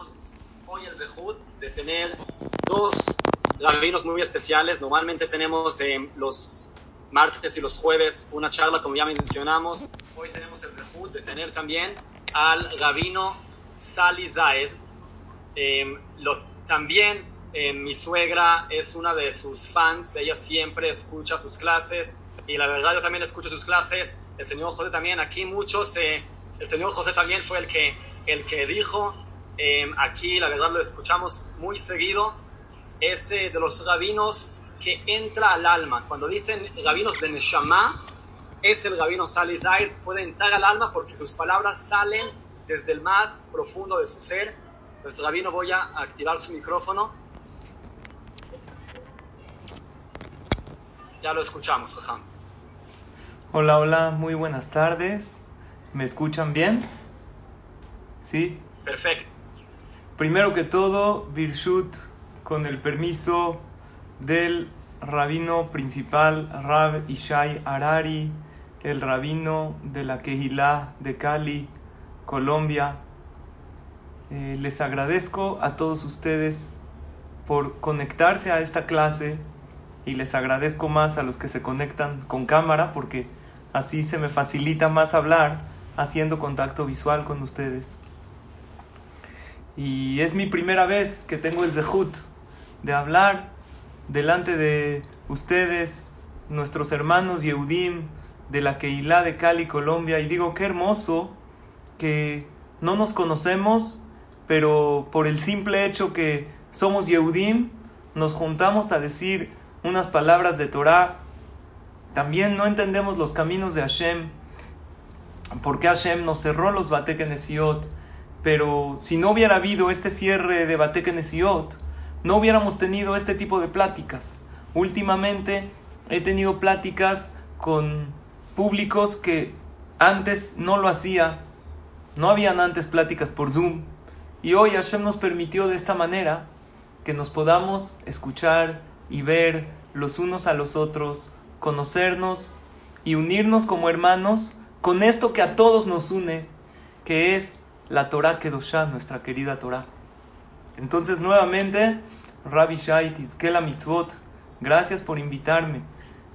tenemos hoy el Zehut de tener dos rabinos muy especiales. Normalmente tenemos eh, los martes y los jueves una charla, como ya mencionamos. Hoy tenemos el Zehut de tener también al rabino Sali Zaed. Eh, los, también eh, mi suegra es una de sus fans, ella siempre escucha sus clases y la verdad yo también escucho sus clases. El señor José también, aquí muchos, el señor José también fue el que, el que dijo Em, aquí la verdad lo escuchamos muy seguido, es de los rabinos que entra al alma. Cuando dicen rabinos de Neshama, es el rabino Salizair, puede entrar al alma porque sus palabras salen desde el más profundo de su ser. Entonces, rabino, voy a activar su micrófono. Ya lo escuchamos, Jajam. Hola, hola, muy buenas tardes. ¿Me escuchan bien? ¿Sí? Perfecto. Primero que todo, Birshut, con el permiso del rabino principal, Rab Ishai Arari, el rabino de la Kehilá de Cali, Colombia. Eh, les agradezco a todos ustedes por conectarse a esta clase y les agradezco más a los que se conectan con cámara porque así se me facilita más hablar haciendo contacto visual con ustedes. Y es mi primera vez que tengo el zehut de hablar delante de ustedes, nuestros hermanos Yehudim de la Keilah de Cali, Colombia. Y digo, qué hermoso que no nos conocemos, pero por el simple hecho que somos Yehudim, nos juntamos a decir unas palabras de Torah. También no entendemos los caminos de Hashem, porque Hashem nos cerró los Batekenesiot pero si no hubiera habido este cierre de Batekenesiot, no hubiéramos tenido este tipo de pláticas. Últimamente he tenido pláticas con públicos que antes no lo hacía, no habían antes pláticas por Zoom, y hoy Hashem nos permitió de esta manera que nos podamos escuchar y ver los unos a los otros, conocernos y unirnos como hermanos con esto que a todos nos une, que es la Torah Kedoshá, nuestra querida Torah. Entonces, nuevamente, Rabbi Shaitis, la Mitzvot, gracias por invitarme.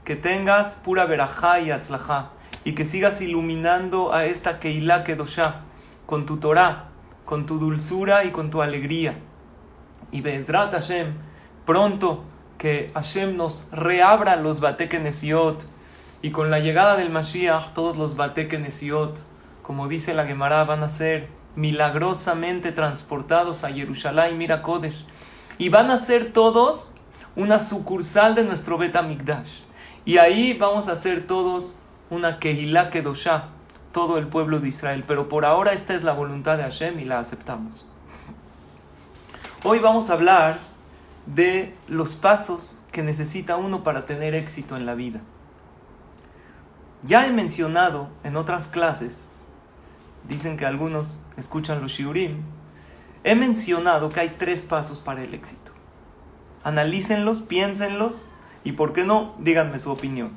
Que tengas pura verajá y atzlajá, y que sigas iluminando a esta Keilah Kedoshá con tu Torah, con tu dulzura y con tu alegría. Y Bezrat Hashem, pronto que Hashem nos reabra los Batekenesiot, y con la llegada del Mashiach, todos los Batekenesiot, como dice la Gemara, van a ser milagrosamente transportados a Jerusalén, mira Kodesh, y van a ser todos una sucursal de nuestro Bet Y ahí vamos a ser todos una Kehilá Kedoshá, todo el pueblo de Israel. Pero por ahora esta es la voluntad de Hashem y la aceptamos. Hoy vamos a hablar de los pasos que necesita uno para tener éxito en la vida. Ya he mencionado en otras clases dicen que algunos escuchan los shiurim, he mencionado que hay tres pasos para el éxito. Analícenlos, piénsenlos y, ¿por qué no? Díganme su opinión.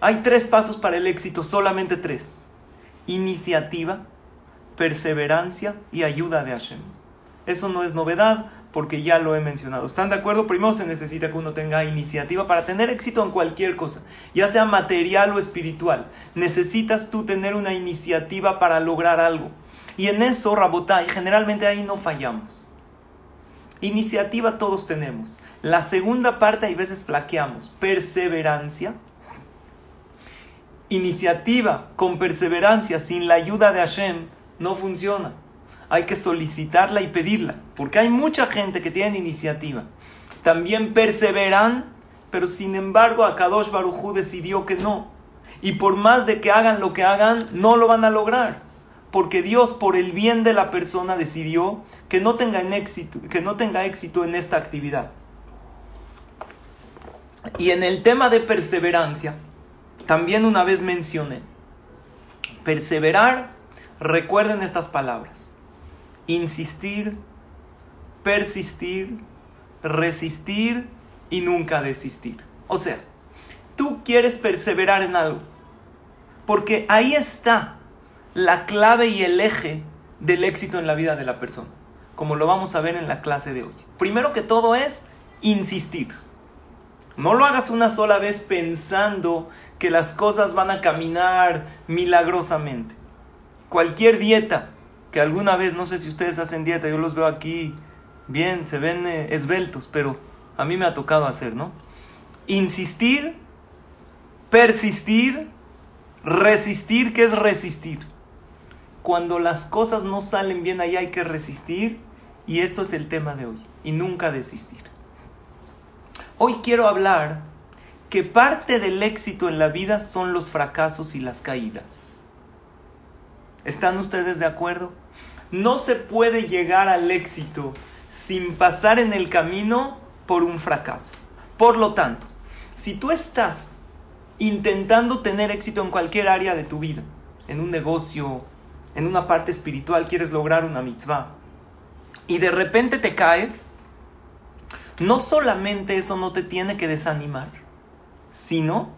Hay tres pasos para el éxito, solamente tres. Iniciativa, perseverancia y ayuda de Hashem. Eso no es novedad, porque ya lo he mencionado. ¿Están de acuerdo? Primero se necesita que uno tenga iniciativa para tener éxito en cualquier cosa, ya sea material o espiritual. Necesitas tú tener una iniciativa para lograr algo. Y en eso, Rabotai, generalmente ahí no fallamos. Iniciativa todos tenemos. La segunda parte hay veces flaqueamos. Perseverancia. Iniciativa con perseverancia sin la ayuda de Hashem no funciona hay que solicitarla y pedirla, porque hay mucha gente que tiene iniciativa. También perseveran, pero sin embargo Akadosh Barujú decidió que no. Y por más de que hagan lo que hagan, no lo van a lograr. Porque Dios, por el bien de la persona, decidió que no tenga, éxito, que no tenga éxito en esta actividad. Y en el tema de perseverancia, también una vez mencioné, perseverar, recuerden estas palabras insistir, persistir, resistir y nunca desistir. O sea, tú quieres perseverar en algo, porque ahí está la clave y el eje del éxito en la vida de la persona, como lo vamos a ver en la clase de hoy. Primero que todo es insistir. No lo hagas una sola vez pensando que las cosas van a caminar milagrosamente. Cualquier dieta que alguna vez, no sé si ustedes hacen dieta, yo los veo aquí bien, se ven eh, esbeltos, pero a mí me ha tocado hacer, ¿no? Insistir, persistir, resistir, ¿qué es resistir? Cuando las cosas no salen bien ahí hay que resistir y esto es el tema de hoy y nunca desistir. Hoy quiero hablar que parte del éxito en la vida son los fracasos y las caídas. ¿Están ustedes de acuerdo? No se puede llegar al éxito sin pasar en el camino por un fracaso. Por lo tanto, si tú estás intentando tener éxito en cualquier área de tu vida, en un negocio, en una parte espiritual, quieres lograr una mitzvah, y de repente te caes, no solamente eso no te tiene que desanimar, sino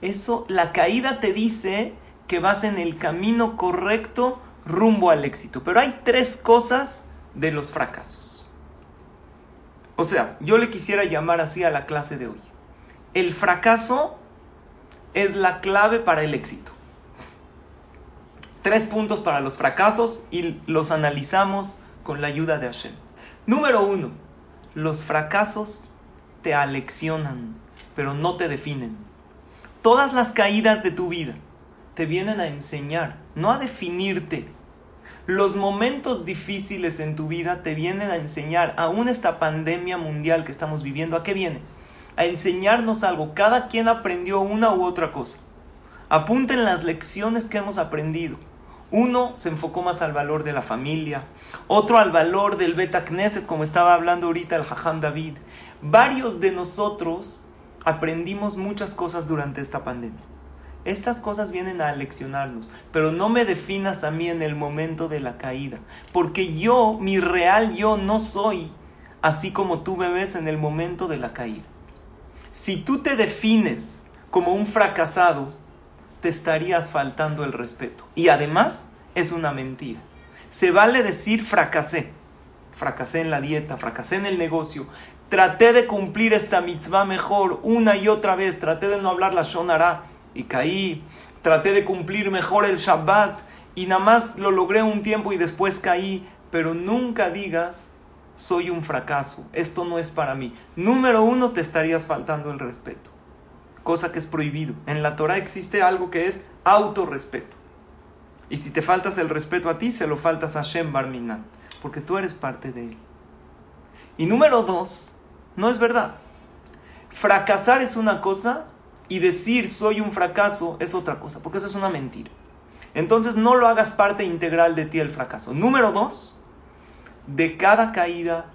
eso, la caída te dice que vas en el camino correcto rumbo al éxito. Pero hay tres cosas de los fracasos. O sea, yo le quisiera llamar así a la clase de hoy. El fracaso es la clave para el éxito. Tres puntos para los fracasos y los analizamos con la ayuda de Hashem. Número uno, los fracasos te aleccionan, pero no te definen. Todas las caídas de tu vida te vienen a enseñar, no a definirte. Los momentos difíciles en tu vida te vienen a enseñar, aún esta pandemia mundial que estamos viviendo, ¿a qué viene? A enseñarnos algo. Cada quien aprendió una u otra cosa. Apunten las lecciones que hemos aprendido. Uno se enfocó más al valor de la familia, otro al valor del Beta Knesset, como estaba hablando ahorita el Jajam David. Varios de nosotros aprendimos muchas cosas durante esta pandemia. Estas cosas vienen a leccionarnos, pero no me definas a mí en el momento de la caída, porque yo, mi real yo, no soy así como tú me ves en el momento de la caída. Si tú te defines como un fracasado, te estarías faltando el respeto. Y además es una mentira. Se vale decir fracasé. Fracasé en la dieta, fracasé en el negocio. Traté de cumplir esta mitzvah mejor una y otra vez. Traté de no hablar la shonara y caí. Traté de cumplir mejor el Shabbat y nada más lo logré un tiempo y después caí. Pero nunca digas, soy un fracaso, esto no es para mí. Número uno, te estarías faltando el respeto, cosa que es prohibido. En la Torah existe algo que es autorrespeto. Y si te faltas el respeto a ti, se lo faltas a Shem Barminan, porque tú eres parte de él. Y número dos, no es verdad. Fracasar es una cosa y decir soy un fracaso es otra cosa, porque eso es una mentira. Entonces no lo hagas parte integral de ti el fracaso. Número dos, de cada caída,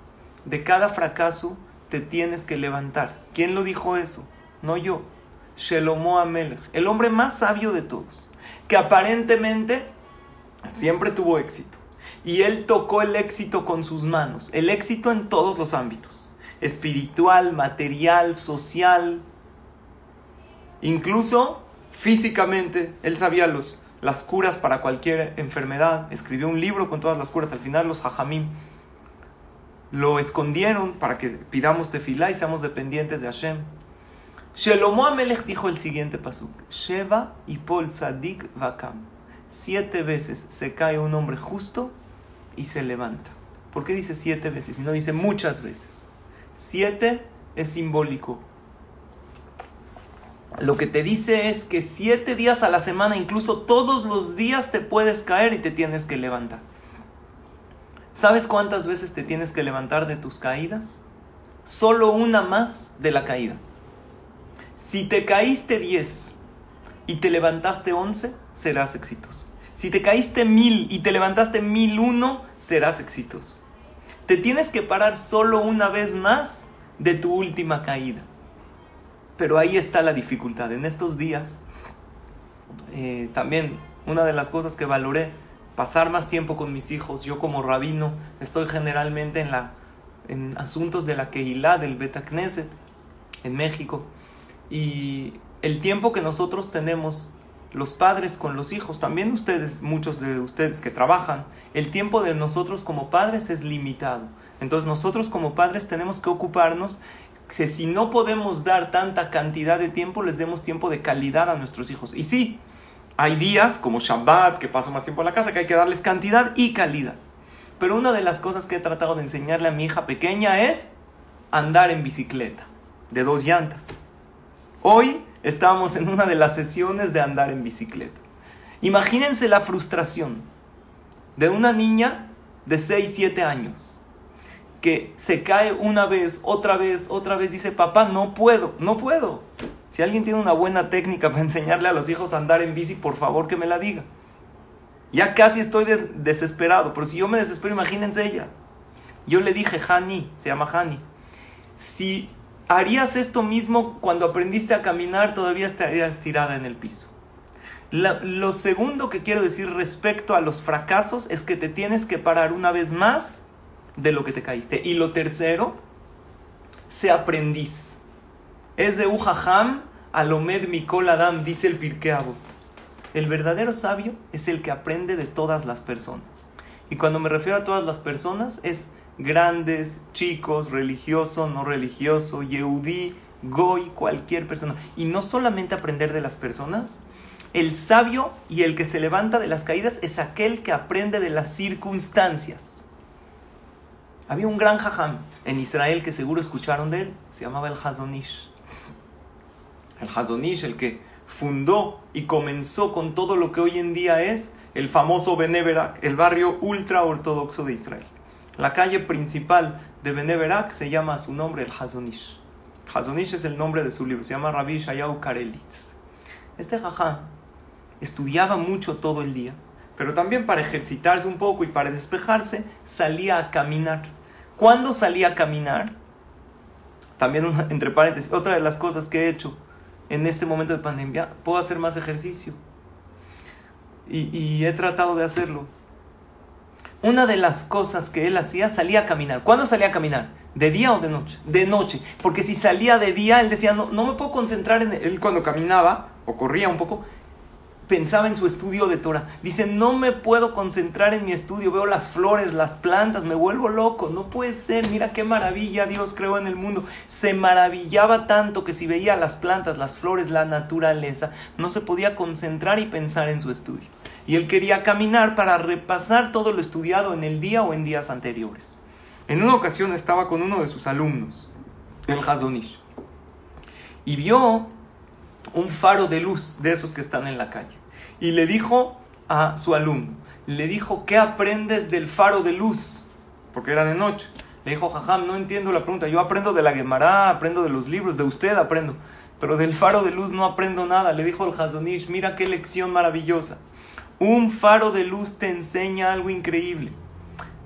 de cada fracaso, te tienes que levantar. ¿Quién lo dijo eso? No yo. Shelomo Amelech, el hombre más sabio de todos, que aparentemente siempre tuvo éxito. Y él tocó el éxito con sus manos, el éxito en todos los ámbitos, espiritual, material, social, incluso físicamente, él sabía los, las curas para cualquier enfermedad, escribió un libro con todas las curas, al final los hajamim lo escondieron para que pidamos tefilá y seamos dependientes de Hashem. Shelomo Amelech dijo el siguiente pasuk, Sheva y Pol Tzadik Vakam. Siete veces se cae un hombre justo y se levanta. ¿Por qué dice siete veces y no dice muchas veces? Siete es simbólico. Lo que te dice es que siete días a la semana, incluso todos los días te puedes caer y te tienes que levantar. ¿Sabes cuántas veces te tienes que levantar de tus caídas? Solo una más de la caída. Si te caíste 10 y te levantaste 11, serás exitoso. Si te caíste mil y te levantaste mil uno, serás exitoso. Te tienes que parar solo una vez más de tu última caída. Pero ahí está la dificultad. En estos días, eh, también una de las cosas que valoré, pasar más tiempo con mis hijos. Yo como rabino estoy generalmente en, la, en asuntos de la Keilah, del Beta Knesset, en México. Y el tiempo que nosotros tenemos los padres con los hijos, también ustedes, muchos de ustedes que trabajan, el tiempo de nosotros como padres es limitado. Entonces nosotros como padres tenemos que ocuparnos si no podemos dar tanta cantidad de tiempo, les demos tiempo de calidad a nuestros hijos. Y sí, hay días como Shabbat, que paso más tiempo en la casa, que hay que darles cantidad y calidad. Pero una de las cosas que he tratado de enseñarle a mi hija pequeña es andar en bicicleta, de dos llantas. Hoy estamos en una de las sesiones de andar en bicicleta. Imagínense la frustración de una niña de 6, 7 años que se cae una vez, otra vez, otra vez, dice, papá, no puedo, no puedo. Si alguien tiene una buena técnica para enseñarle a los hijos a andar en bici, por favor que me la diga. Ya casi estoy desesperado, pero si yo me desespero, imagínense ella. Yo le dije, Hani, se llama Hani, si harías esto mismo cuando aprendiste a caminar, todavía estarías tirada en el piso. lo segundo que quiero decir respecto a los fracasos es que te tienes que parar una vez más de lo que te caíste. Y lo tercero, se aprendiz. Es de Ujaham Alomed Mikol Adam, dice el Pirkei El verdadero sabio es el que aprende de todas las personas. Y cuando me refiero a todas las personas, es grandes, chicos, religioso, no religioso, Yehudi, Goy, cualquier persona. Y no solamente aprender de las personas, el sabio y el que se levanta de las caídas es aquel que aprende de las circunstancias. Había un gran jajam en Israel que seguro escucharon de él, se llamaba el Hazonish. El Hazonish, el que fundó y comenzó con todo lo que hoy en día es el famoso Beneverak, el barrio ultra ortodoxo de Israel. La calle principal de Beneverak se llama a su nombre el Hazonish. Hazonish es el nombre de su libro, se llama Rabbi Shayahu Karelitz. Este jajam estudiaba mucho todo el día pero también para ejercitarse un poco y para despejarse, salía a caminar. ¿Cuándo salía a caminar? También, entre paréntesis, otra de las cosas que he hecho en este momento de pandemia, puedo hacer más ejercicio. Y, y he tratado de hacerlo. Una de las cosas que él hacía, salía a caminar. ¿Cuándo salía a caminar? ¿De día o de noche? De noche. Porque si salía de día, él decía, no, no me puedo concentrar en él cuando caminaba o corría un poco pensaba en su estudio de Torah. Dice, no me puedo concentrar en mi estudio, veo las flores, las plantas, me vuelvo loco, no puede ser, mira qué maravilla Dios creó en el mundo. Se maravillaba tanto que si veía las plantas, las flores, la naturaleza, no se podía concentrar y pensar en su estudio. Y él quería caminar para repasar todo lo estudiado en el día o en días anteriores. En una ocasión estaba con uno de sus alumnos, el Hazonish, y vio un faro de luz de esos que están en la calle. Y le dijo a su alumno, le dijo, ¿qué aprendes del faro de luz? Porque era de noche. Le dijo, jajam, no entiendo la pregunta. Yo aprendo de la Gemara, aprendo de los libros, de usted aprendo. Pero del faro de luz no aprendo nada. Le dijo el Hazonish, mira qué lección maravillosa. Un faro de luz te enseña algo increíble.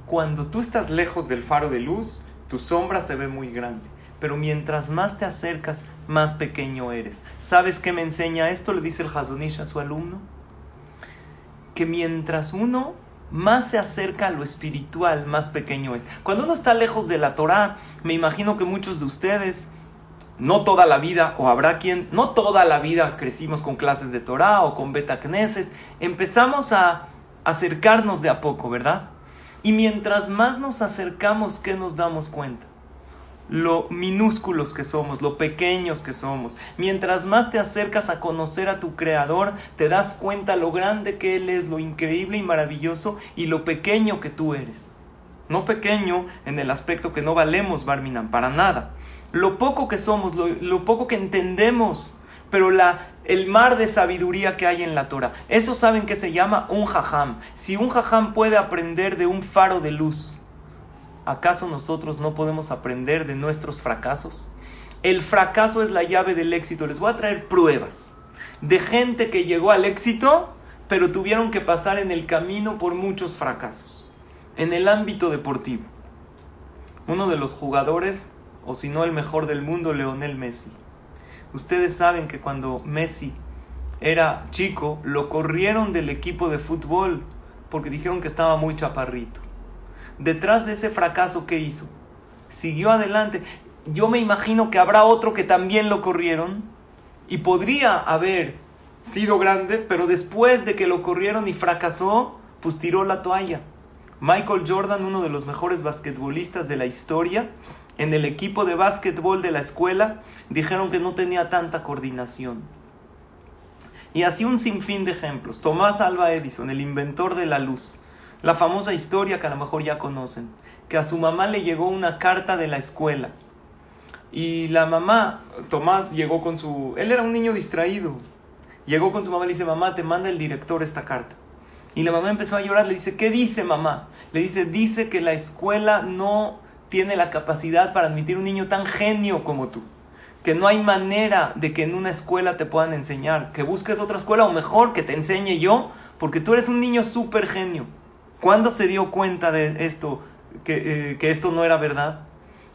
Cuando tú estás lejos del faro de luz, tu sombra se ve muy grande. Pero mientras más te acercas, más pequeño eres. ¿Sabes qué me enseña esto? Le dice el Hazonish a su alumno. Que mientras uno más se acerca a lo espiritual, más pequeño es. Cuando uno está lejos de la Torah, me imagino que muchos de ustedes, no toda la vida, o habrá quien, no toda la vida crecimos con clases de Torah o con Beta Knesset, empezamos a acercarnos de a poco, ¿verdad? Y mientras más nos acercamos, ¿qué nos damos cuenta? Lo minúsculos que somos, lo pequeños que somos. Mientras más te acercas a conocer a tu Creador, te das cuenta lo grande que Él es, lo increíble y maravilloso y lo pequeño que tú eres. No pequeño en el aspecto que no valemos, Barminan, para nada. Lo poco que somos, lo, poco que entendemos, pero la, el mar de sabiduría que hay en la Torah. Eso saben que se llama un jajam. Si un jajam puede aprender de un faro de luz, ¿acaso nosotros no podemos aprender de nuestros fracasos? El fracaso es la llave del éxito. Les voy a traer pruebas de gente que llegó al éxito, pero tuvieron que pasar en el camino por muchos fracasos. En el ámbito deportivo, uno de los jugadores, o si no el mejor del mundo, Leonel Messi. Ustedes saben que cuando Messi era chico, lo corrieron del equipo de fútbol porque dijeron que estaba muy chaparrito detrás de ese fracaso que hizo, siguió adelante. Yo me imagino que habrá otro que también lo corrieron y podría haber sido grande, pero después de que lo corrieron y fracasó, pues tiró la toalla. Michael Jordan, uno de los mejores basquetbolistas de la historia, en el equipo de básquetbol de la escuela, dijeron que no tenía tanta coordinación. Y así un sinfín de ejemplos. Tomás Alba Edison, el inventor de la luz, la famosa historia que a lo mejor ya conocen, que a su mamá le llegó una carta de la escuela. Y la mamá, Tomás llegó con su... Él era un niño distraído. Llegó con su mamá y le dice, mamá, te manda el director esta carta. Y la mamá empezó a llorar, le dice, ¿qué dice mamá? Le dice, dice que la escuela no tiene la capacidad para admitir un niño tan genio como tú. Que no hay manera de que en una escuela te puedan enseñar. Que busques otra escuela o mejor que te enseñe yo, porque tú eres un niño súper genio. ¿Cuándo se dio cuenta de esto, que, eh, que, esto no era verdad?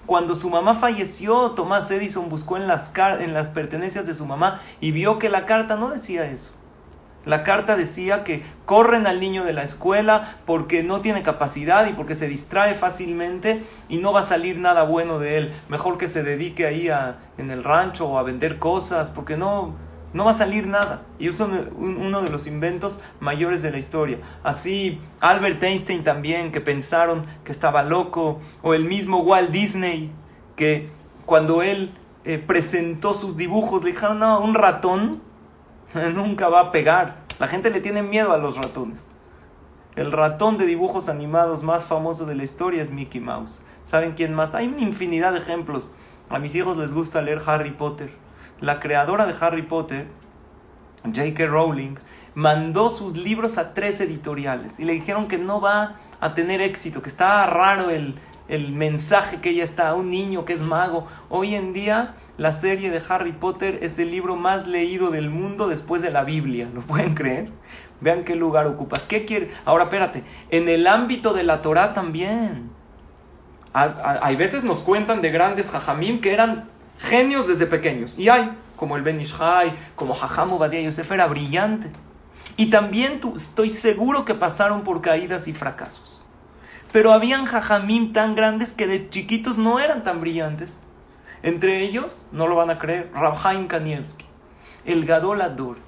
Cuando su mamá falleció, Tomás Edison buscó en las, en las pertenencias de su mamá y vio que la carta no decía eso. La carta decía que corren al niño de la escuela porque no tiene capacidad y porque se distrae fácilmente y no va a salir nada bueno de él. Mejor que se dedique ahí a, en el rancho o a vender cosas porque no, no va a salir nada. Y es uno de los inventos mayores de la historia. Así Albert Einstein también, que pensaron que estaba loco, o el mismo Walt Disney, que cuando él eh, presentó sus dibujos le dijeron, no, un ratón nunca va a pegar. La gente le tiene miedo a los ratones. El ratón de dibujos animados más famoso de la historia es Mickey Mouse. ¿Saben quién más? Hay una infinidad de ejemplos. A mis hijos les gusta leer Harry Potter. La creadora de Harry Potter, J.K. Rowling, mandó sus libros a tres editoriales y le dijeron que no va a tener éxito, que está raro el, el mensaje que ella está, un niño que es mago. Hoy en día la serie de Harry Potter es el libro más leído del mundo después de la Biblia, ¿lo pueden creer? Vean qué lugar ocupa. ¿Qué quiere? Ahora espérate, en el ámbito de la Torah también. Hay veces nos cuentan de grandes jajamim que eran genios desde pequeños. Y hay, como el Ben Ishai, como Jajam Obadiah Yosef, era brillante. Y también estoy seguro que pasaron por caídas y fracasos. Pero habían jajamim tan grandes que de chiquitos no eran tan brillantes. Entre ellos, no lo van a creer, Rabhaim Kanievski, el Gadol Ador,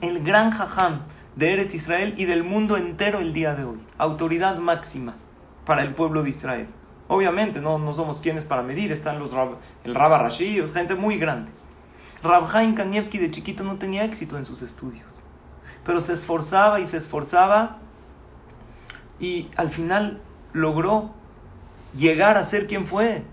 el gran jajam de Eretz Israel y del mundo entero el día de hoy. Autoridad máxima para el pueblo de Israel. Obviamente, no, no somos quienes para medir, están los el Rabba Rashi, gente muy grande. Rabhaim Kanievski de chiquito no tenía éxito en sus estudios, pero se esforzaba y se esforzaba y al final logró llegar a ser quien fue.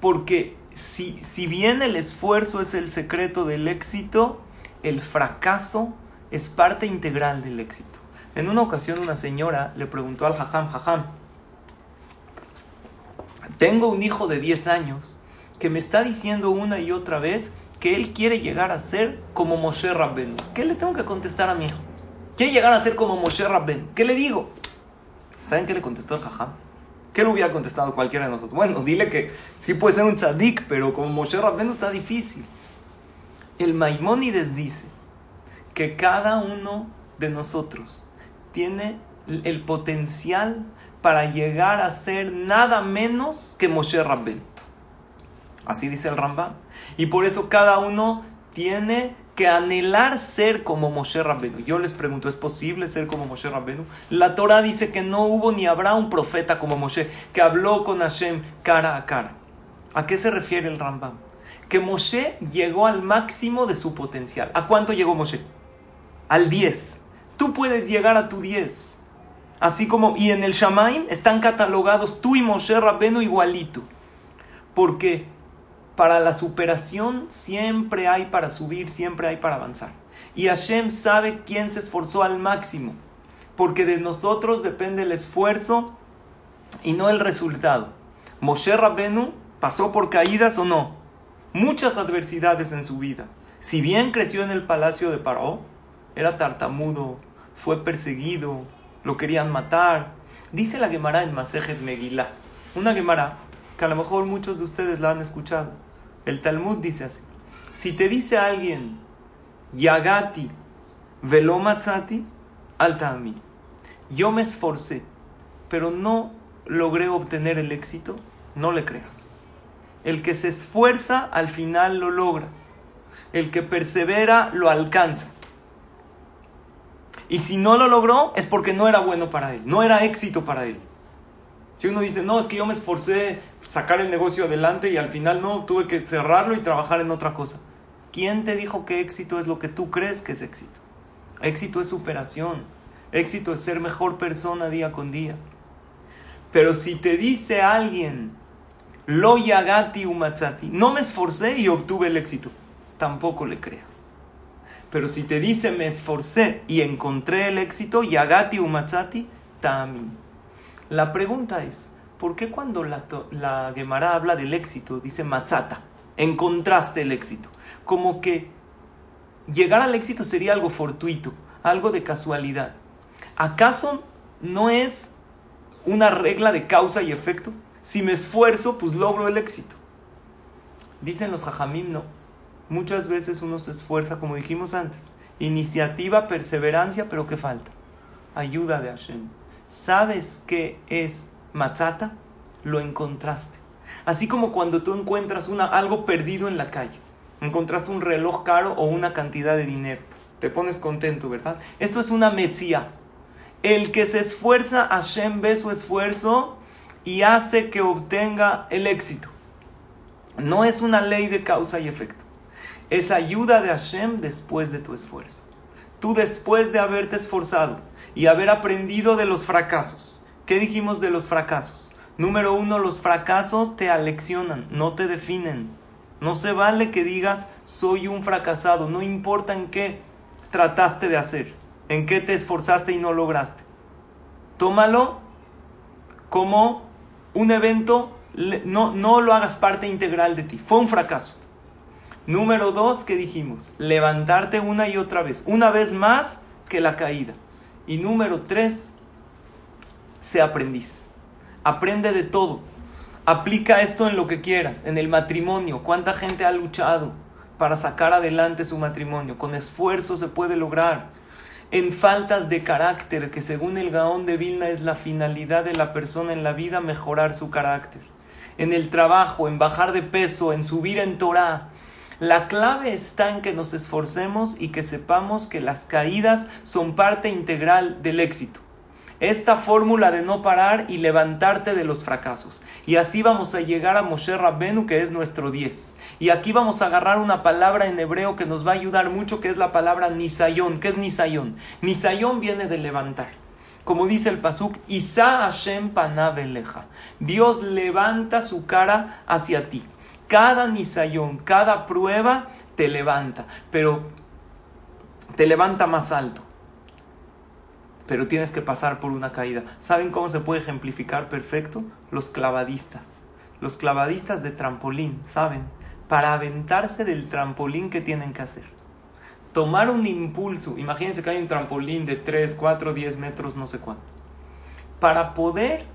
Porque si, si bien el esfuerzo es el secreto del éxito, el fracaso es parte integral del éxito. En una ocasión una señora le preguntó al jajam, jajam, tengo un hijo de 10 años que me está diciendo una y otra vez que él quiere llegar a ser como Moshe Rabben. ¿Qué le tengo que contestar a mi hijo? Quiere llegar a ser como Moshe Rabben. ¿Qué le digo? ¿Saben qué le contestó el jajam? ¿Qué le hubiera contestado cualquiera de nosotros? Bueno, dile que sí puede ser un tzadik, pero como Moshe Rabbeinu está difícil. El Maimónides dice que cada uno de nosotros tiene el potencial para llegar a ser nada menos que Moshe Rabbeinu. Así dice el Rambam. Y por eso cada uno tiene que anhelar ser como Moshe Rabbenu. Yo les pregunto, ¿es posible ser como Moshe Rabbenu? La Torah dice que no hubo ni habrá un profeta como Moshe que habló con Hashem cara a cara. ¿A qué se refiere el Rambam? Que Moshe llegó al máximo de su potencial. ¿A cuánto llegó Moshe? Al 10. Tú puedes llegar a tu 10. Así como, y en el Shamaim están catalogados tú y Moshe Rabbenu igualito. Porque para la superación siempre hay para subir, siempre hay para avanzar. Y Hashem sabe quién se esforzó al máximo, porque de nosotros depende el esfuerzo y no el resultado. Moshe Rabbenu pasó por caídas o no, muchas adversidades en su vida. Si bien creció en el palacio de Paró, era tartamudo, fue perseguido, lo querían matar. Dice la Gemara en Masejet Megillah, una Gemara que a lo mejor muchos de ustedes la han escuchado. El Talmud dice así. Si te dice alguien, Yagati, Velomatzati, alta a mí. Yo me esforcé, pero no logré obtener el éxito, no le creas. El que se esfuerza al final lo logra. El que persevera lo alcanza. Y si no lo logró, es porque no era bueno para él, no era éxito para él. Si uno dice, no, es que yo me esforcé sacar el negocio adelante y al final no, tuve que cerrarlo y trabajar en otra cosa. ¿Quién te dijo que éxito es lo que tú crees que es éxito? Éxito es superación. Éxito es ser mejor persona día con día. Pero si te dice alguien, lo yagati umatzati, no me esforcé y obtuve el éxito, tampoco le creas. Pero si te dice me esforcé y encontré el éxito, yagati umatzati, también. La pregunta es, ¿por qué cuando la, la Gemara habla del éxito dice matzata? Encontraste el éxito. Como que llegar al éxito sería algo fortuito, algo de casualidad. ¿Acaso no es una regla de causa y efecto? Si me esfuerzo, pues logro el éxito. Dicen los jajamim, no. Muchas veces uno se esfuerza, como dijimos antes. Iniciativa, perseverancia, pero ¿qué falta? Ayuda de Hashem. ¿Sabes qué es matzata? Lo encontraste. Así como cuando tú encuentras una, algo perdido en la calle. Encontraste un reloj caro o una cantidad de dinero. Te pones contento, ¿verdad? Esto es una metzía. El que se esfuerza, Hashem ve su esfuerzo y hace que obtenga el éxito. No es una ley de causa y efecto. Es ayuda de Hashem después de tu esfuerzo. Tú después de haberte esforzado y haber aprendido de los fracasos. ¿Qué dijimos de los fracasos? Número uno, los fracasos te aleccionan, no te definen. No se vale que digas soy un fracasado, no importa en qué trataste de hacer, en qué te esforzaste y no lograste. Tómalo como un evento, no, no lo hagas parte integral de ti, fue un fracaso. Número dos, ¿qué dijimos? Levantarte una y otra vez, una vez más que la caída. Y número tres, sé aprendiz. Aprende de todo. Aplica esto en lo que quieras, en el matrimonio. ¿Cuánta gente ha luchado para sacar adelante su matrimonio? Con esfuerzo se puede lograr. En faltas de carácter, que según el Gaón de Vilna es la finalidad de la persona en la vida, mejorar su carácter. En el trabajo, en bajar de peso, en subir en Torah, la clave está en que nos esforcemos y que sepamos que las caídas son parte integral del éxito. Esta fórmula de no parar y levantarte de los fracasos. Y así vamos a llegar a Moshe Rabbenu, que es nuestro 10. Y aquí vamos a agarrar una palabra en hebreo que nos va a ayudar mucho, que es la palabra nisayón. ¿Qué es nisayón? Nisayón viene de levantar. Como dice el pasuk, Isa Hashem panaveleja. Dios levanta su cara hacia ti. Cada nisayón, cada prueba te levanta, pero te levanta más alto. Pero tienes que pasar por una caída. ¿Saben cómo se puede ejemplificar perfecto? Los clavadistas. Los clavadistas de trampolín, ¿saben? Para aventarse del trampolín, ¿qué tienen que hacer? Tomar un impulso. Imagínense que hay un trampolín de 3, 4, 10 metros, no sé cuánto. Para poder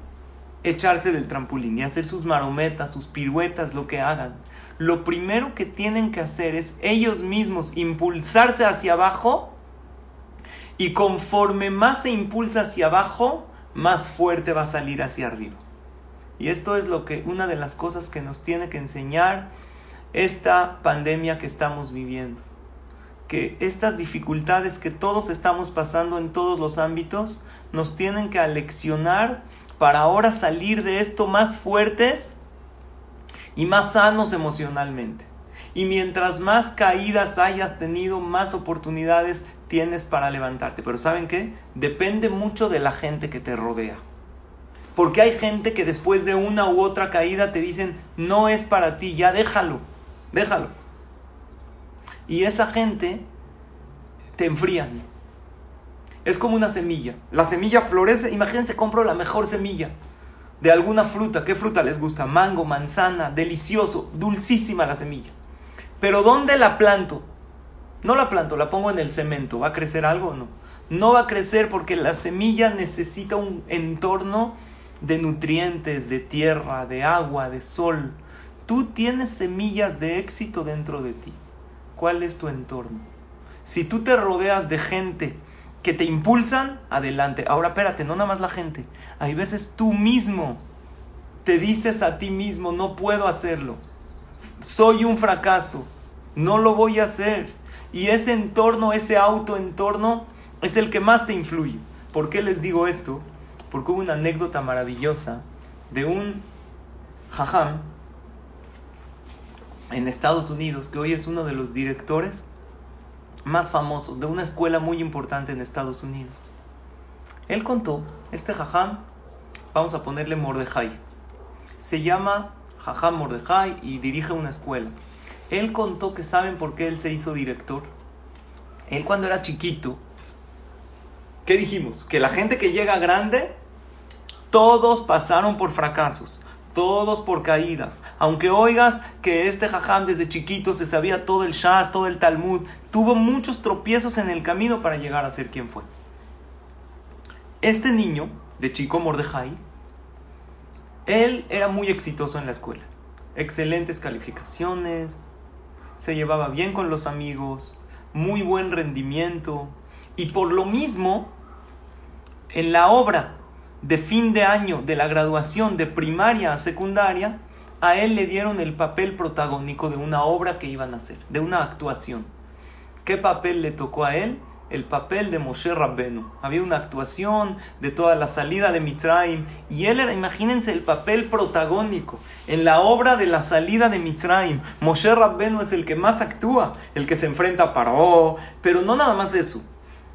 echarse del trampolín y hacer sus marometas, sus piruetas, lo que hagan. Lo primero que tienen que hacer es ellos mismos impulsarse hacia abajo y conforme más se impulsa hacia abajo, más fuerte va a salir hacia arriba. Y esto es lo que una de las cosas que nos tiene que enseñar esta pandemia que estamos viviendo. Que estas dificultades que todos estamos pasando en todos los ámbitos nos tienen que aleccionar para ahora salir de esto más fuertes y más sanos emocionalmente. Y mientras más caídas hayas tenido, más oportunidades tienes para levantarte. Pero ¿saben qué? Depende mucho de la gente que te rodea. Porque hay gente que después de una u otra caída te dicen, no es para ti, ya déjalo, déjalo. Y esa gente te enfrían. Es como una semilla. La semilla florece. Imagínense, compro la mejor semilla de alguna fruta. ¿Qué fruta les gusta? Mango, manzana, delicioso, dulcísima la semilla. Pero ¿dónde la planto? No la planto, la pongo en el cemento. ¿Va a crecer algo o no? No va a crecer porque la semilla necesita un entorno de nutrientes, de tierra, de agua, de sol. Tú tienes semillas de éxito dentro de ti. ¿Cuál es tu entorno? Si tú te rodeas de gente que te impulsan, adelante. Ahora espérate, no nada más la gente. Hay veces tú mismo te dices a ti mismo, no puedo hacerlo. Soy un fracaso. No lo voy a hacer. Y ese entorno, ese autoentorno, es el que más te influye. ¿Por qué les digo esto? Porque hubo una anécdota maravillosa de un jajam en Estados Unidos, que hoy es uno de los directores más famosos de una escuela muy importante en Estados Unidos. Él contó, este jajam, vamos a ponerle Mordejai, se llama jajam Mordejai y dirige una escuela. Él contó que saben por qué él se hizo director. Él cuando era chiquito, ¿qué dijimos? Que la gente que llega grande, todos pasaron por fracasos todos por caídas. Aunque oigas que este jajam desde chiquito se sabía todo el Shas, todo el Talmud, tuvo muchos tropiezos en el camino para llegar a ser quien fue. Este niño, de chico Mordejai, él era muy exitoso en la escuela. Excelentes calificaciones, se llevaba bien con los amigos, muy buen rendimiento y por lo mismo en la obra de fin de año de la graduación de primaria a secundaria, a él le dieron el papel protagónico de una obra que iban a hacer, de una actuación. ¿Qué papel le tocó a él? El papel de Moshe Rabbenu. Había una actuación de toda la salida de Mitraim y él era, imagínense, el papel protagónico en la obra de la salida de Mitraim. Moshe Rabbenu es el que más actúa, el que se enfrenta a Paró, pero no nada más eso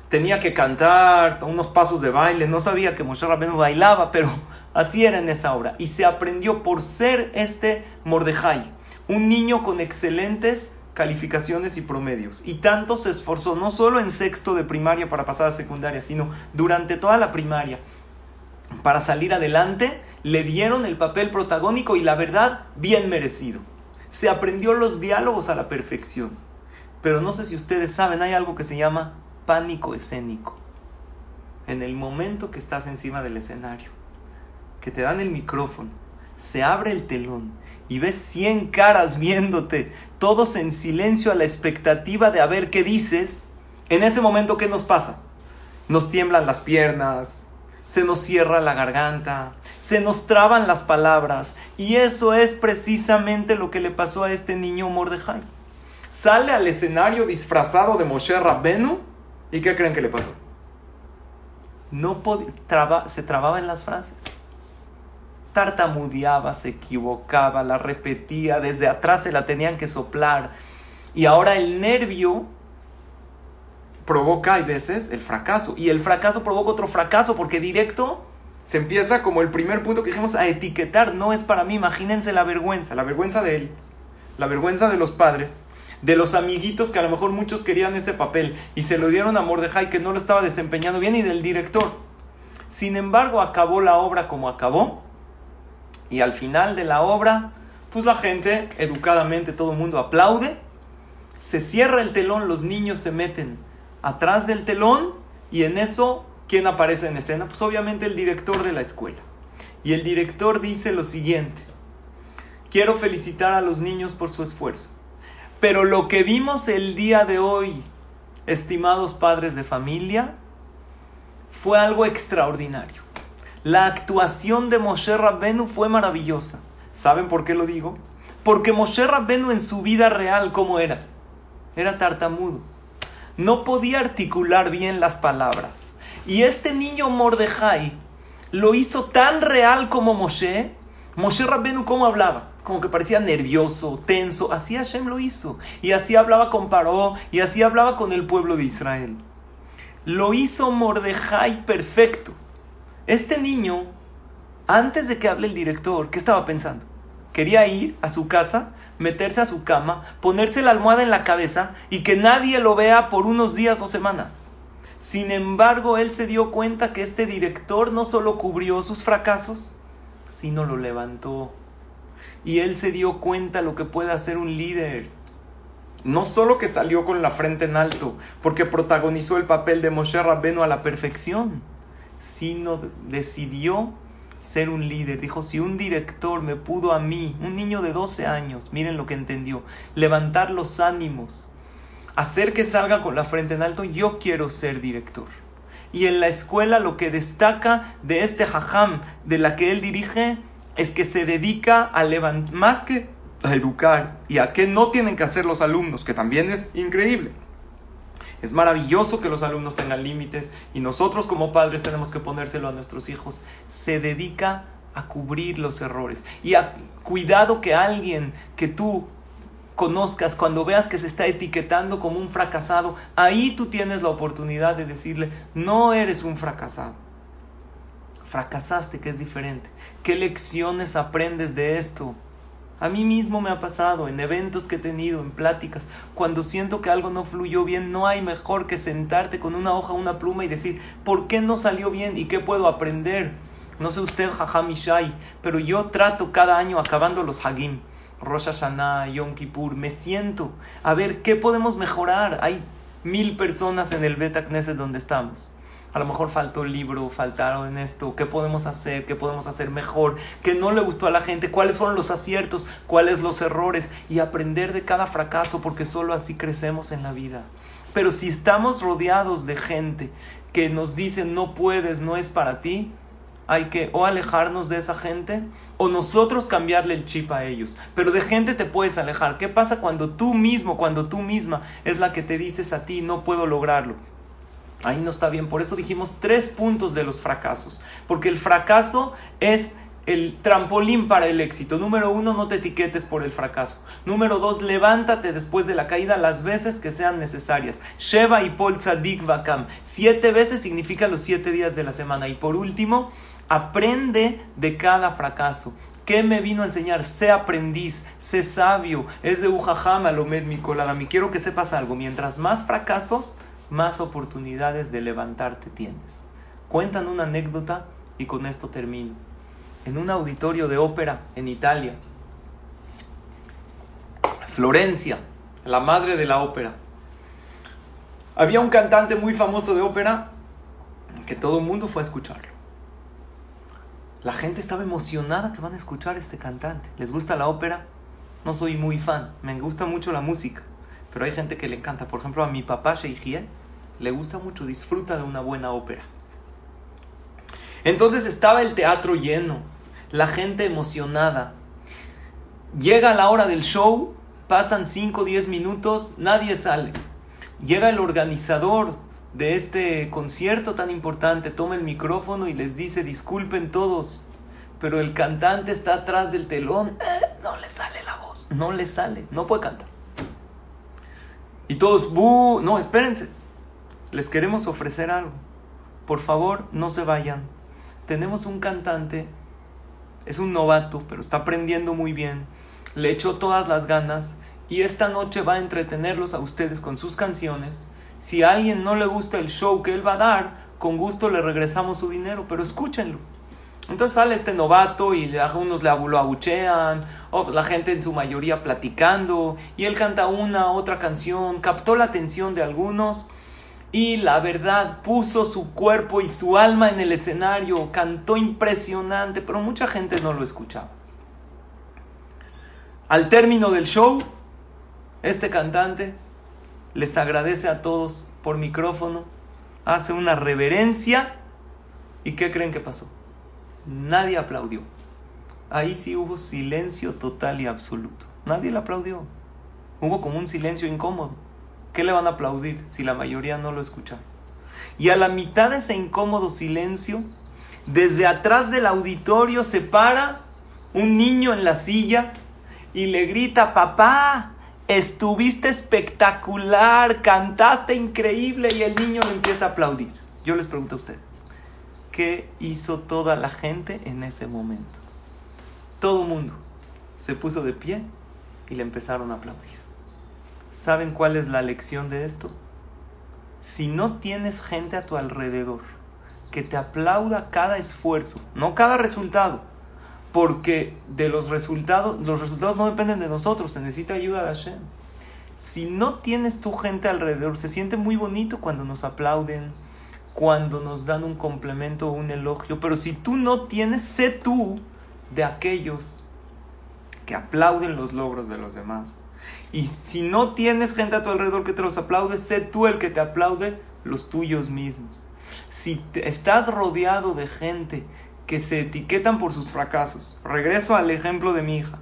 tenía que cantar unos pasos de baile, no sabía que Moshe Rabbeinu bailaba, pero así era en esa obra. Y se aprendió por ser este Mordejai, un niño con excelentes calificaciones y promedios. Y tanto se esforzó, no solo en sexto de primaria para pasar a secundaria, sino durante toda la primaria. Para salir adelante, le dieron el papel protagónico y la verdad, bien merecido. Se aprendió los diálogos a la perfección. Pero no sé si ustedes saben, hay algo que se llama pánico escénico. En el momento que estás encima del escenario, que te dan el micrófono, se abre el telón y ves 100 caras viéndote, todos en silencio a la expectativa de a ver qué dices, en ese momento, ¿qué nos pasa? Nos tiemblan las piernas, se nos cierra la garganta, se nos traban las palabras, y eso es precisamente lo que le pasó a este niño Mordejai. Sale al escenario disfrazado de Moshe Rabbenu ¿Y qué creen que le pasó? No se trababa en las frases. Tartamudeaba, se equivocaba, la repetía, desde atrás se la tenían que soplar. Y ahora el nervio provoca, hay veces, el fracaso. Y el fracaso provoca otro fracaso, porque directo se empieza como el primer punto que dijimos a etiquetar. No es para mí, imagínense la vergüenza, la vergüenza de él, la vergüenza de los padres, de los amiguitos que a lo mejor muchos querían ese papel y se lo dieron a Mordejai que no lo estaba desempeñando bien y del director. Sin embargo, acabó la obra como acabó y al final de la obra, pues la gente, educadamente todo el mundo aplaude, se cierra el telón, los niños se meten atrás del telón y en eso, ¿quién aparece en escena? Pues obviamente el director de la escuela. Y el director dice lo siguiente, quiero felicitar a los niños por su esfuerzo. Pero lo que vimos el día de hoy, estimados padres de familia, fue algo extraordinario. La actuación de Moshe Rabbenu fue maravillosa. ¿Saben por qué lo digo? Porque Moshe Rabbenu en su vida real, ¿cómo era? Era tartamudo. No podía articular bien las palabras. Y este niño Mordejai lo hizo tan real como Moshe. Moshe Rabbenu, ¿cómo hablaba? Como que parecía nervioso, tenso. Así Hashem lo hizo. Y así hablaba con Paró y así hablaba con el pueblo de Israel. Lo hizo Mordejai perfecto. Este niño, antes de que hable el director, ¿qué estaba pensando? Quería ir a su casa, meterse a su cama, ponerse la almohada en la cabeza y que nadie lo vea por unos días o semanas. Sin embargo, él se dio cuenta que este director no solo cubrió sus fracasos, sino lo levantó y él se dio cuenta lo que puede hacer un líder. No solo que salió con la frente en alto, porque protagonizó el papel de Moshe Rabbenu a la perfección, sino decidió ser un líder. Dijo, si un director me pudo a mí, un niño de 12 años, miren lo que entendió, levantar los ánimos, hacer que salga con la frente en alto, yo quiero ser director. Y en la escuela lo que destaca de este jajam de la que él dirige es que se dedica a levantar, más que a educar y a qué no tienen que hacer los alumnos, que también es increíble. Es maravilloso que los alumnos tengan límites y nosotros como padres tenemos que ponérselo a nuestros hijos. Se dedica a cubrir los errores y a cuidado que alguien que tú conozcas, cuando veas que se está etiquetando como un fracasado, ahí tú tienes la oportunidad de decirle, no eres un fracasado. Fracasaste, que es diferente. ¿Qué lecciones aprendes de esto? A mí mismo me ha pasado en eventos que he tenido, en pláticas, cuando siento que algo no fluyó bien, no hay mejor que sentarte con una hoja, una pluma y decir, ¿por qué no salió bien y qué puedo aprender? No sé usted, Jajam Ishai, pero yo trato cada año acabando los Hagim Rosh Hashanah, Yom Kippur, me siento a ver qué podemos mejorar. Hay mil personas en el Beta Knesset donde estamos. A lo mejor faltó el libro, faltaron en esto, qué podemos hacer, qué podemos hacer mejor, qué no le gustó a la gente, cuáles fueron los aciertos, cuáles los errores y aprender de cada fracaso porque solo así crecemos en la vida. Pero si estamos rodeados de gente que nos dice no puedes, no es para ti, hay que o alejarnos de esa gente o nosotros cambiarle el chip a ellos. Pero de gente te puedes alejar. ¿Qué pasa cuando tú mismo, cuando tú misma es la que te dices a ti no puedo lograrlo? Ahí no está bien. Por eso dijimos tres puntos de los fracasos. Porque el fracaso es el trampolín para el éxito. Número uno, no te etiquetes por el fracaso. Número dos, levántate después de la caída las veces que sean necesarias. Sheva y Pol Tzadik. Siete veces significa los siete días de la semana. Y por último, Aprende de cada fracaso. ¿Qué me vino a enseñar? Sé aprendiz, sé sabio. Es de Ujajama, Lomed mi Quiero que sepas algo. Mientras más fracasos, más oportunidades de levantarte tienes. Cuentan una anécdota y con esto termino. En un auditorio de ópera en Italia, Florencia, la madre de la ópera, había un cantante muy famoso de ópera que todo el mundo fue a escucharlo. La gente estaba emocionada que van a escuchar a este cantante. ¿Les gusta la ópera? No soy muy fan, me gusta mucho la música, pero hay gente que le encanta. Por ejemplo, a mi papá Sheikhiel le gusta mucho, disfruta de una buena ópera. Entonces estaba el teatro lleno, la gente emocionada. Llega la hora del show, pasan 5 o 10 minutos, nadie sale. Llega el organizador de este concierto tan importante toma el micrófono y les dice disculpen todos, pero el cantante está atrás del telón, no le sale la voz, no le sale, no puede cantar. Y todos, ¡bu! No, espérense, les queremos ofrecer algo. Por favor, no se vayan. Tenemos un cantante, es un novato, pero está aprendiendo muy bien, le echó todas las ganas y esta noche va a entretenerlos a ustedes con sus canciones si a alguien no le gusta el show que él va a dar, con gusto le regresamos su dinero, pero escúchenlo. Entonces sale este novato y unos le abuchean, o la gente en su mayoría platicando, y él canta una, otra canción, captó la atención de algunos y la verdad puso su cuerpo y su alma en el escenario, cantó impresionante, pero mucha gente no lo escuchaba. Al término del show, este cantante les agradece a todos por micrófono, hace una reverencia y ¿qué creen que pasó? Nadie aplaudió. Ahí sí hubo silencio total y absoluto. Nadie le aplaudió. Hubo como un silencio incómodo. ¿Qué le van a aplaudir si la mayoría no lo escucha? Y a la mitad de ese incómodo silencio, desde atrás del auditorio se para un niño en la silla y le grita, papá, estuviste espectacular, cantaste increíble y el niño le empieza a aplaudir. Yo les pregunto a ustedes, ¿qué hizo toda la gente en ese momento? Todo el mundo se puso de pie y le empezaron a aplaudir. ¿Saben cuál es la lección de esto? Si no tienes gente a tu alrededor que te aplauda cada esfuerzo, no cada resultado, porque de los resultados, los resultados no dependen de nosotros, se necesita ayuda de Hashem. Si no tienes tu gente alrededor, se siente muy bonito cuando nos aplauden, cuando nos dan un complemento o un elogio, pero si tú no tienes, sé tú de aquellos que aplauden los logros de los demás. Y si no tienes gente a tu alrededor que te los aplaude, sé tú el que te aplaude los tuyos mismos. Si estás rodeado de gente que se etiquetan por sus fracasos. Regreso al ejemplo de mi hija,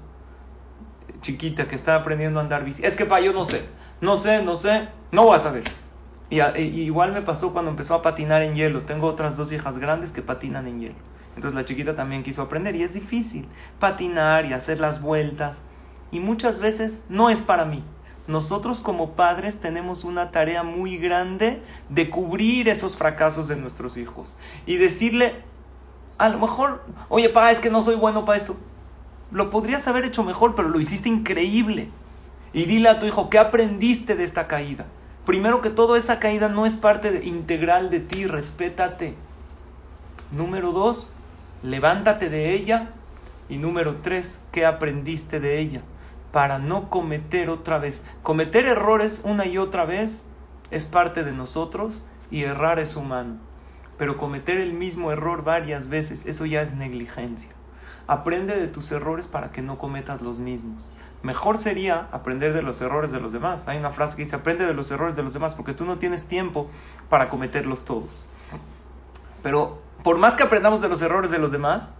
chiquita, que está aprendiendo a andar bici. Es que, pa, yo no sé, no sé, no sé, no voy a saber. Y, igual me pasó cuando empezó a patinar en hielo. Tengo otras dos hijas grandes que patinan en hielo. Entonces la chiquita también quiso aprender y es difícil patinar y hacer las vueltas. Y muchas veces no es para mí. Nosotros como padres tenemos una tarea muy grande de cubrir esos fracasos de nuestros hijos y decirle, a lo mejor, oye, pa, es que no soy bueno para esto. Lo podrías haber hecho mejor, pero lo hiciste increíble. Y dile a tu hijo, ¿qué aprendiste de esta caída? Primero que todo, esa caída no es parte integral de ti, respétate. Número dos, levántate de ella. Y número tres, ¿qué aprendiste de ella? Para no cometer otra vez. Cometer errores una y otra vez es parte de nosotros y errar es humano. Pero cometer el mismo error varias veces, eso ya es negligencia. Aprende de tus errores para que no cometas los mismos. Mejor sería aprender de los errores de los demás. Hay una frase que dice, aprende de los errores de los demás porque tú no tienes tiempo para cometerlos todos. Pero por más que aprendamos de los errores de los demás,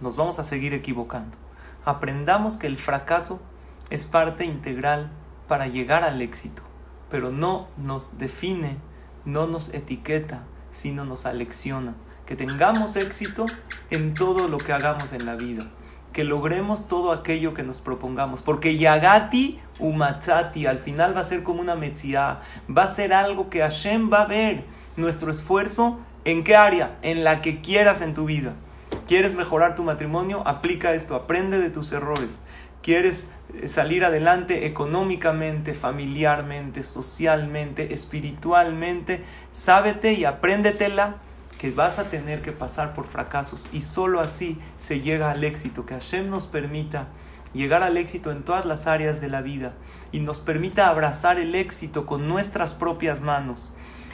nos vamos a seguir equivocando. Aprendamos que el fracaso es parte integral para llegar al éxito, pero no nos define, no nos etiqueta, sino nos alecciona. Que tengamos éxito en todo lo que hagamos en la vida que logremos todo aquello que nos propongamos. Porque Yagati Umachati al final va a ser como una Metzia, va a ser algo que Hashem va a ver nuestro esfuerzo en qué área, en la que quieras en tu vida. ¿Quieres mejorar tu matrimonio? Aplica esto, aprende de tus errores. ¿Quieres eh, salir adelante económicamente, familiarmente, socialmente, espiritualmente? Sábete y apréndetela que vas a tener que pasar por fracasos y solo así se llega al éxito, que Hashem nos permita llegar al éxito en todas las áreas de la vida y nos permita abrazar el éxito con nuestras propias manos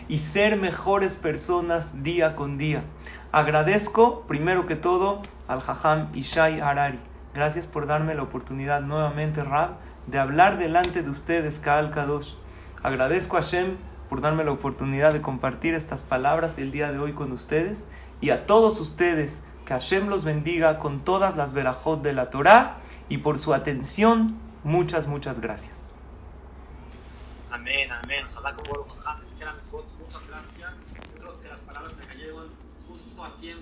y ser mejores personas día con día. Agradezco primero que todo al Jajam Ishai Harari. Gracias por darme la oportunidad nuevamente, Rab, de hablar delante de ustedes, Kaal Kadosh. Agradezco a Hashem por darme la oportunidad de compartir estas palabras el día de hoy con ustedes y a todos ustedes que Hashem los bendiga con todas las verajot de la Torah y por su atención, muchas, muchas gracias. Amén, amén. Muchas gracias. Creo que las palabras me cayeron justo a tiempo.